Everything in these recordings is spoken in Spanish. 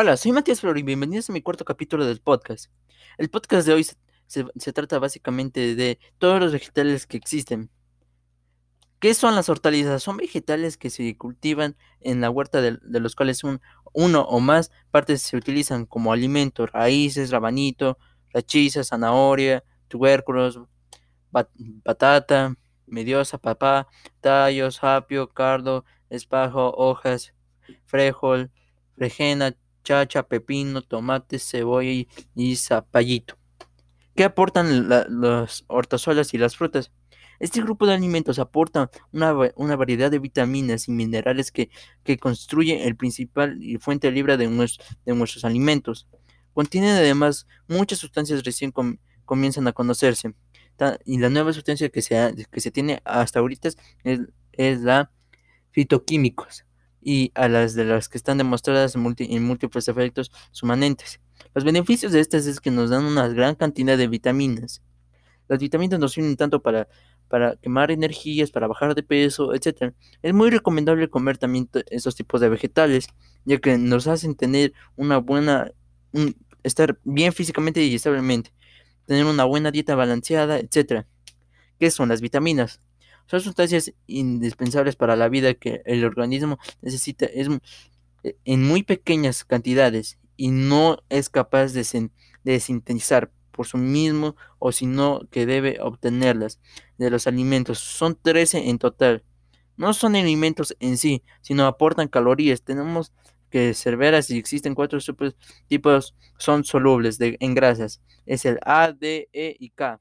Hola, soy Matías Flor y bienvenidos a mi cuarto capítulo del podcast. El podcast de hoy se, trata básicamente de todos los vegetales que existen. ¿Qué son las hortalizas? Son vegetales que se cultivan en la huerta de, los cuales un, uno o más partes se utilizan como alimento, raíces, rabanito, rachiza, zanahoria, tubérculos, patata, mediosa, papá, tallos, apio, cardo, espajo, hojas, frejol, frejena, chacha, pepino, tomate, cebolla y, zapallito. ¿Qué aportan las hortazuelas y las frutas? Este grupo de alimentos aporta una, variedad de vitaminas y minerales que, que construyen el principal y fuente libre de, de nuestros alimentos. Contienen además muchas sustancias recién comienzan a conocerse. Y la nueva sustancia que se, que se tiene hasta ahorita es, es la fitoquímicos y a las de las que están demostradas en, múltiples efectos sumanentes. Los beneficios de estas es que nos dan una gran cantidad de vitaminas. Las vitaminas nos sirven tanto para, para quemar energías, para bajar de peso, etc. Es muy recomendable comer también estos tipos de vegetales, ya que nos hacen tener una buena, estar bien físicamente y establemente, tener una buena dieta balanceada, etc. ¿Qué son las vitaminas? Son sustancias indispensables para la vida que el organismo necesita es, eh, en muy pequeñas cantidades y no es capaz de, sintetizar por sí mismo o si no que debe obtenerlas de los alimentos. Son 13 en total. No son alimentos en sí, sino aportan calorías. Tenemos que veras y existen cuatro tipos son solubles de, en grasas. Es el A, D, E y K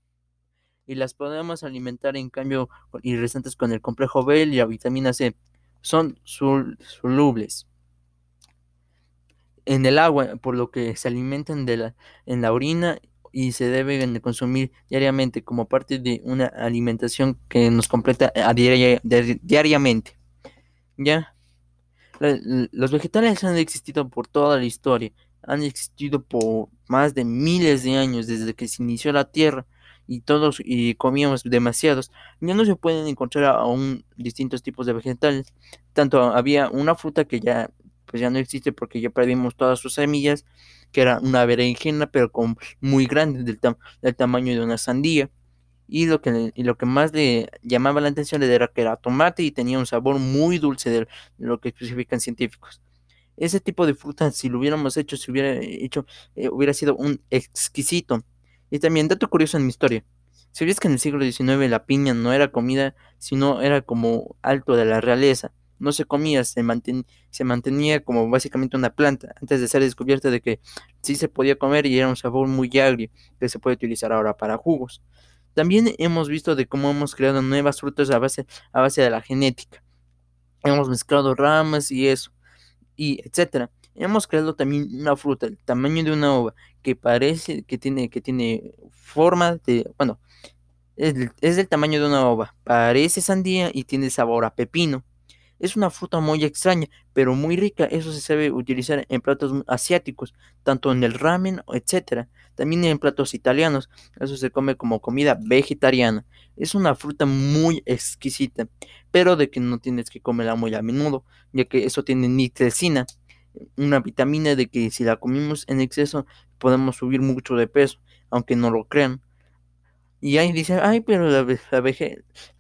y las podemos alimentar en cambio y restantes con el complejo B y la vitamina C. Son solubles en el agua, por lo que se alimentan de la, en la orina y se deben de consumir diariamente como parte de una alimentación que nos completa a diariamente. ¿Ya? los vegetales han existido por toda la historia, han existido por más de miles de años desde que se inició la Tierra y todos y comíamos demasiados, ya no se pueden encontrar aún distintos tipos de vegetales. Tanto había una fruta que ya pues ya no existe porque ya perdimos todas sus semillas, que era una berenjena, pero con muy grande, del, del tamaño de una sandía. Y lo, que, y lo que más le llamaba la atención era que era tomate y tenía un sabor muy dulce de lo que especifican científicos. Ese tipo de fruta, si lo hubiéramos hecho, si hubiera hecho, eh, hubiera sido un exquisito. Y también, dato curioso en mi historia. ¿Sabías que en el siglo XIX la piña no era comida, sino era como alto de la realeza? No se comía, se, mantenía como básicamente una planta, antes de ser descubierta de que sí se podía comer y era un sabor muy agrio, que se puede utilizar ahora para jugos. También hemos visto de cómo hemos creado nuevas frutas a base, a base de la genética. Hemos mezclado ramas y eso, y etcétera. Hemos creado también una fruta del tamaño de una uva que parece que tiene, que tiene forma de, bueno, es, es del tamaño de una uva, parece sandía y tiene sabor a pepino. Es una fruta muy extraña, pero muy rica. Eso se sabe utilizar en platos asiáticos, tanto en el ramen, etcétera. También en platos italianos. Eso se come como comida vegetariana. Es una fruta muy exquisita, pero de que no tienes que comerla muy a menudo, ya que eso tiene nitricina una vitamina de que si la comimos en exceso podemos subir mucho de peso, aunque no lo crean. Y ahí dice, ay, pero la,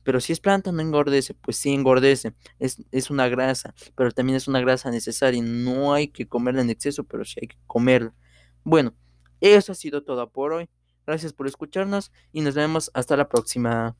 pero si es planta no engordece, pues sí engordece, es, es una grasa, pero también es una grasa necesaria, no hay que comerla en exceso, pero sí hay que comerla. Bueno, eso ha sido todo por hoy. Gracias por escucharnos y nos vemos hasta la próxima.